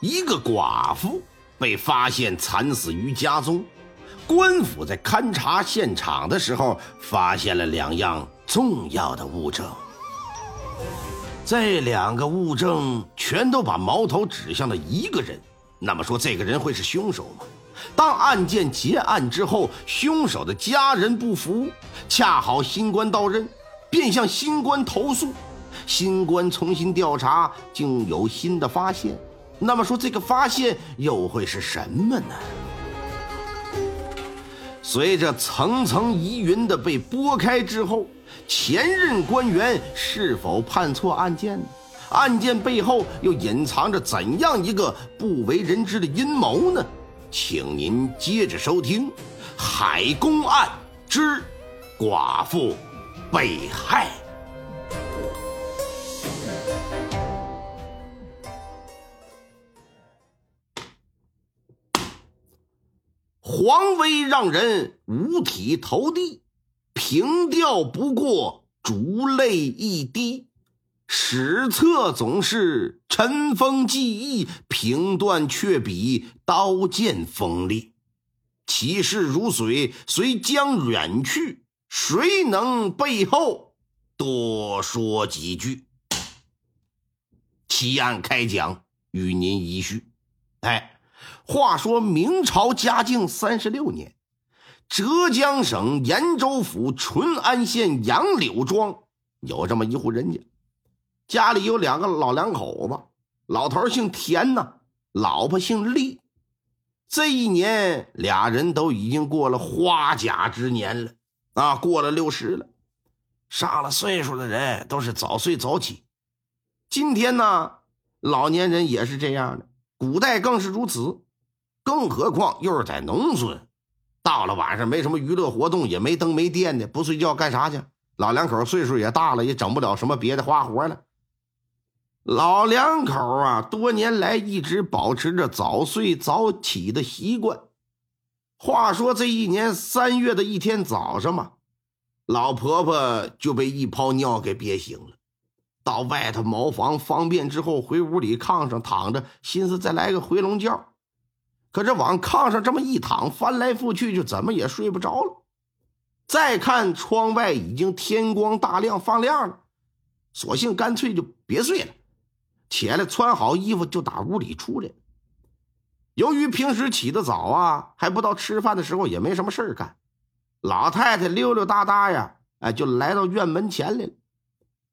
一个寡妇被发现惨死于家中，官府在勘察现场的时候，发现了两样重要的物证。这两个物证全都把矛头指向了一个人。那么说，这个人会是凶手吗？当案件结案之后，凶手的家人不服，恰好新官到任，便向新官投诉。新官重新调查，竟有新的发现。那么说，这个发现又会是什么呢？随着层层疑云的被拨开之后，前任官员是否判错案件？案件背后又隐藏着怎样一个不为人知的阴谋呢？请您接着收听《海公案之寡妇被害》。皇威让人五体投地，凭吊不过烛泪一滴。史册总是尘封记忆，评断却比刀剑锋利。其事如水，虽将远去，谁能背后多说几句？奇案开讲，与您一叙。哎。话说明朝嘉靖三十六年，浙江省延州府淳安县杨柳庄有这么一户人家，家里有两个老两口子，老头姓田呐，老婆姓厉。这一年，俩人都已经过了花甲之年了啊，过了六十了。上了岁数的人都是早睡早起，今天呢，老年人也是这样的，古代更是如此。更何况又是在农村，到了晚上没什么娱乐活动，也没灯没电的，不睡觉干啥去？老两口岁数也大了，也整不了什么别的花活了。老两口啊，多年来一直保持着早睡早起的习惯。话说这一年三月的一天早上嘛，老婆婆就被一泡尿给憋醒了。到外头茅房方便之后，回屋里炕上躺着，心思再来个回笼觉。可这往炕上这么一躺，翻来覆去，就怎么也睡不着了。再看窗外，已经天光大亮，放亮了，索性干脆就别睡了，起来穿好衣服就打屋里出来。由于平时起得早啊，还不到吃饭的时候，也没什么事干。老太太溜溜达达呀，哎，就来到院门前来了，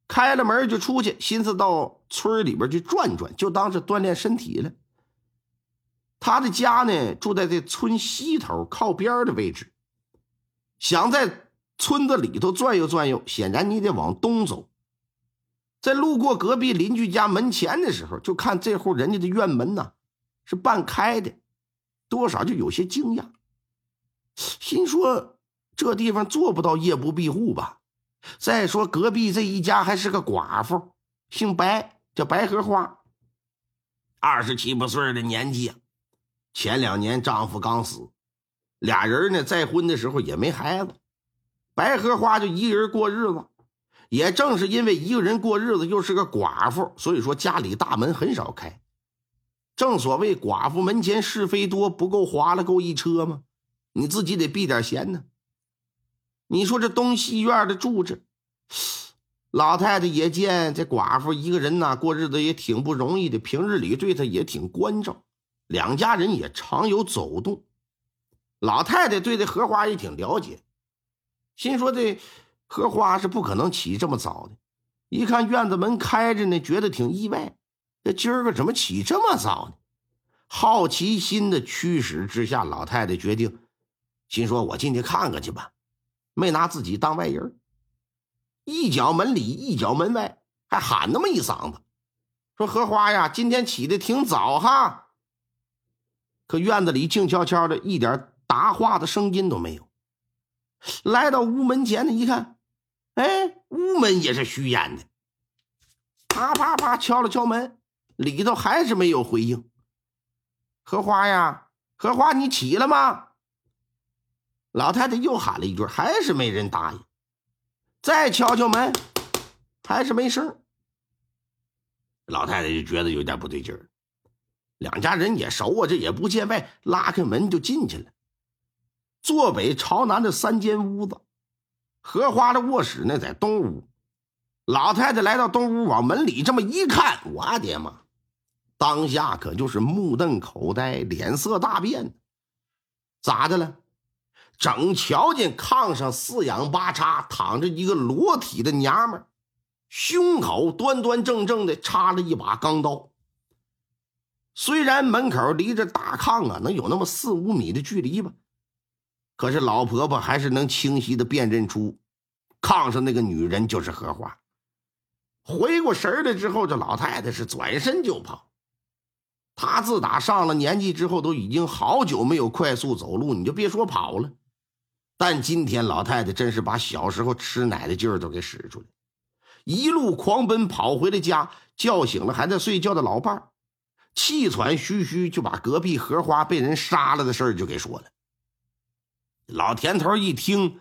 开了门就出去，心思到村里边去转转，就当是锻炼身体了。他的家呢，住在这村西头靠边的位置。想在村子里头转悠转悠，显然你得往东走。在路过隔壁邻居家门前的时候，就看这户人家的院门呐是半开的，多少就有些惊讶，心说这地方做不到夜不闭户吧？再说隔壁这一家还是个寡妇，姓白，叫白荷花，二十七八岁的年纪啊。前两年丈夫刚死，俩人呢再婚的时候也没孩子，白荷花就一个人过日子。也正是因为一个人过日子，又是个寡妇，所以说家里大门很少开。正所谓寡妇门前是非多，不够划了够一车吗？你自己得避点嫌呢。你说这东西院的住着，老太太也见这寡妇一个人呐过日子也挺不容易的，平日里对她也挺关照。两家人也常有走动，老太太对这荷花也挺了解，心说这荷花是不可能起这么早的。一看院子门开着呢，觉得挺意外，这今儿个怎么起这么早呢？好奇心的驱使之下，老太太决定，心说我进去看看去吧，没拿自己当外人。一脚门里，一脚门外，还喊那么一嗓子，说荷花呀，今天起的挺早哈。可院子里静悄悄的，一点答话的声音都没有。来到屋门前呢，一看，哎，屋门也是虚掩的。啪啪啪，敲了敲门，里头还是没有回应。荷花呀，荷花，你起了吗？老太太又喊了一句，还是没人答应。再敲敲门，还是没声。老太太就觉得有点不对劲儿。两家人也熟啊，这也不见外，拉开门就进去了。坐北朝南的三间屋子，荷花的卧室呢在东屋。老太太来到东屋，往门里这么一看，我的妈！当下可就是目瞪口呆，脸色大变。咋的了？正瞧见炕上四仰八叉躺着一个裸体的娘们，胸口端端正正的插了一把钢刀。虽然门口离着大炕啊能有那么四五米的距离吧，可是老婆婆还是能清晰的辨认出炕上那个女人就是荷花。回过神来之后，这老太太是转身就跑。她自打上了年纪之后，都已经好久没有快速走路，你就别说跑了。但今天老太太真是把小时候吃奶的劲儿都给使出来，一路狂奔跑回了家，叫醒了还在睡觉的老伴儿。气喘吁吁，就把隔壁荷花被人杀了的事儿就给说了。老田头一听，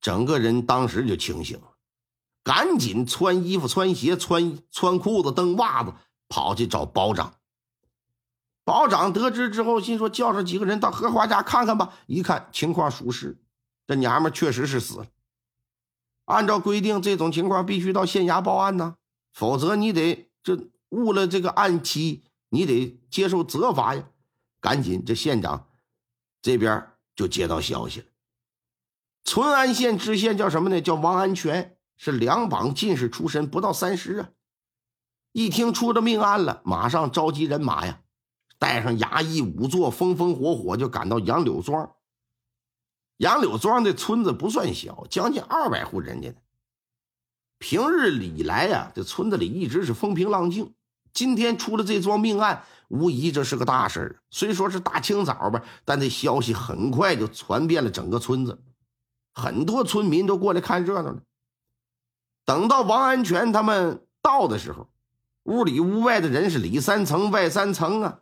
整个人当时就清醒了，赶紧穿衣服、穿鞋、穿穿裤子、蹬袜子，跑去找保长。保长得知之后，心说叫上几个人到荷花家看看吧。一看情况属实，这娘们确实是死了。按照规定，这种情况必须到县衙报案呐，否则你得这误了这个案期。你得接受责罚呀！赶紧，这县长这边就接到消息了。淳安县知县叫什么呢？叫王安全，是两榜进士出身，不到三十啊。一听出了命案了，马上召集人马呀，带上衙役仵作，风风火火就赶到杨柳庄。杨柳庄的村子不算小，将近二百户人家呢。平日里来呀，这村子里一直是风平浪静。今天出了这桩命案，无疑这是个大事儿。虽说是大清早吧，但这消息很快就传遍了整个村子，很多村民都过来看热闹了。等到王安全他们到的时候，屋里屋外的人是里三层外三层啊。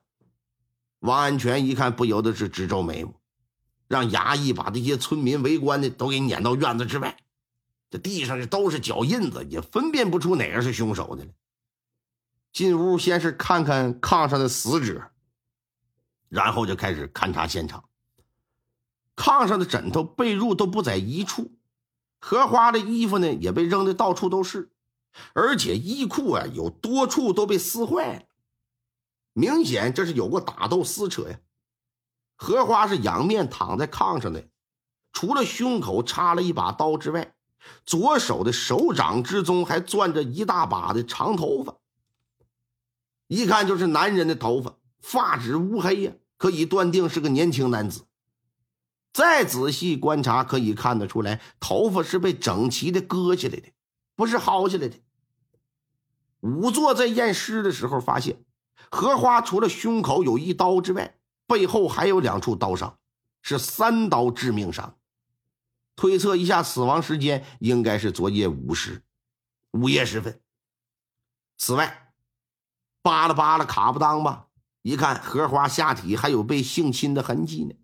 王安全一看，不由得是直皱眉毛，让衙役把这些村民围观的都给撵到院子之外。这地上这都是脚印子，也分辨不出哪个是凶手的了。进屋先是看看炕上的死者，然后就开始勘察现场。炕上的枕头、被褥都不在一处，荷花的衣服呢也被扔的到处都是，而且衣裤啊有多处都被撕坏了，明显这是有过打斗撕扯呀。荷花是仰面躺在炕上的，除了胸口插了一把刀之外，左手的手掌之中还攥着一大把的长头发。一看就是男人的头发，发质乌黑呀，可以断定是个年轻男子。再仔细观察，可以看得出来，头发是被整齐的割下来的，不是薅下来的。仵作在验尸的时候发现，荷花除了胸口有一刀之外，背后还有两处刀伤，是三刀致命伤。推测一下死亡时间，应该是昨夜午时，午夜时分。此外，扒拉扒拉卡不当吧？一看荷花下体还有被性侵的痕迹呢。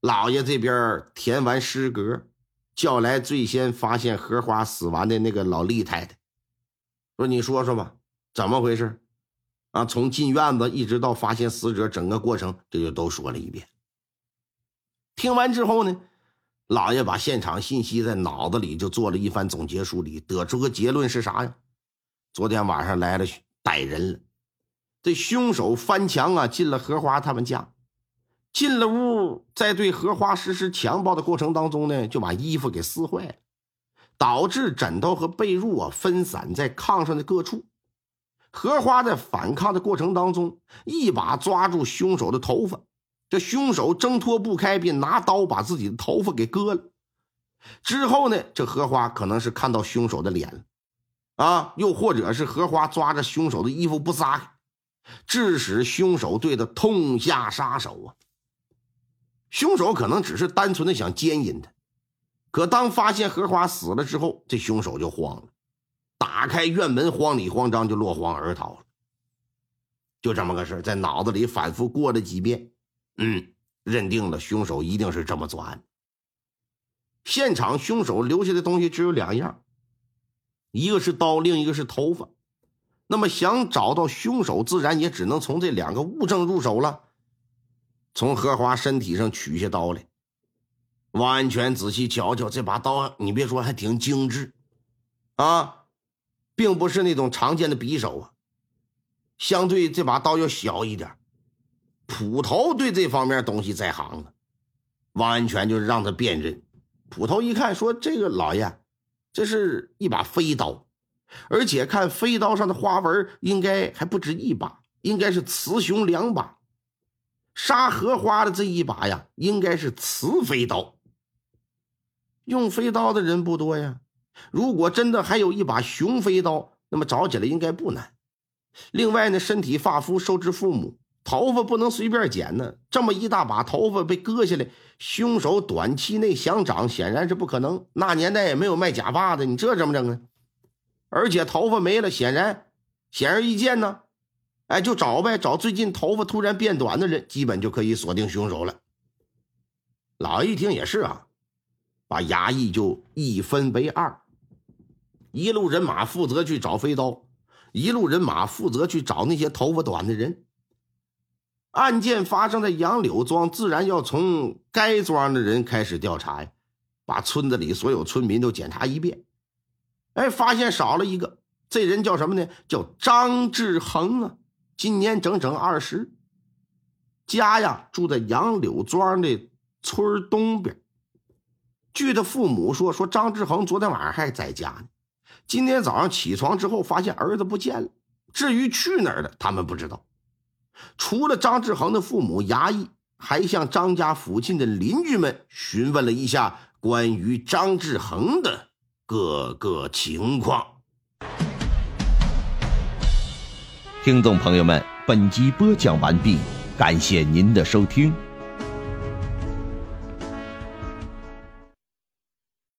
老爷这边填完尸格，叫来最先发现荷花死亡的那个老厉太太，说：“你说说吧，怎么回事？啊，从进院子一直到发现死者，整个过程这就都说了一遍。”听完之后呢，老爷把现场信息在脑子里就做了一番总结梳理，得出个结论是啥呀？昨天晚上来了歹人了，这凶手翻墙啊，进了荷花他们家，进了屋，在对荷花实施强暴的过程当中呢，就把衣服给撕坏了，导致枕头和被褥啊分散在炕上的各处。荷花在反抗的过程当中，一把抓住凶手的头发，这凶手挣脱不开，便拿刀把自己的头发给割了。之后呢，这荷花可能是看到凶手的脸了。啊，又或者是荷花抓着凶手的衣服不撒开，致使凶手对他痛下杀手啊！凶手可能只是单纯的想奸淫他，可当发现荷花死了之后，这凶手就慌了，打开院门，慌里慌张就落荒而逃了。就这么个事在脑子里反复过了几遍，嗯，认定了凶手一定是这么作案。现场凶手留下的东西只有两样，一个是刀，另一个是头发。那么想找到凶手，自然也只能从这两个物证入手了。从荷花身体上取下刀来，王安全仔细瞧瞧这把刀，你别说，还挺精致，啊，并不是那种常见的匕首啊。相对这把刀要小一点，捕头对这方面东西在行啊。王安全就让他辨认，捕头一看说：“这个老爷，这是一把飞刀。”而且看飞刀上的花纹，应该还不止一把，应该是雌雄两把。杀荷花的这一把呀，应该是雌飞刀。用飞刀的人不多呀。如果真的还有一把雄飞刀，那么找起来应该不难。另外呢，身体发肤受之父母，头发不能随便剪呢。这么一大把头发被割下来，凶手短期内想长显然是不可能。那年代也没有卖假发的，你这怎么整啊？而且头发没了，显然显而易见呢。哎，就找呗，找最近头发突然变短的人，基本就可以锁定凶手了。老爷一听也是啊，把衙役就一分为二，一路人马负责去找飞刀，一路人马负责去找那些头发短的人。案件发生在杨柳庄，自然要从该庄的人开始调查呀，把村子里所有村民都检查一遍。哎，发现少了一个，这人叫什么呢？叫张志恒啊，今年整整二十，家呀住在杨柳庄的村东边。据他父母说，说张志恒昨天晚上还在家呢，今天早上起床之后发现儿子不见了。至于去哪儿了，他们不知道。除了张志恒的父母，衙役还向张家附近的邻居们询问了一下关于张志恒的。各个情况。听众朋友们，本集播讲完毕，感谢您的收听。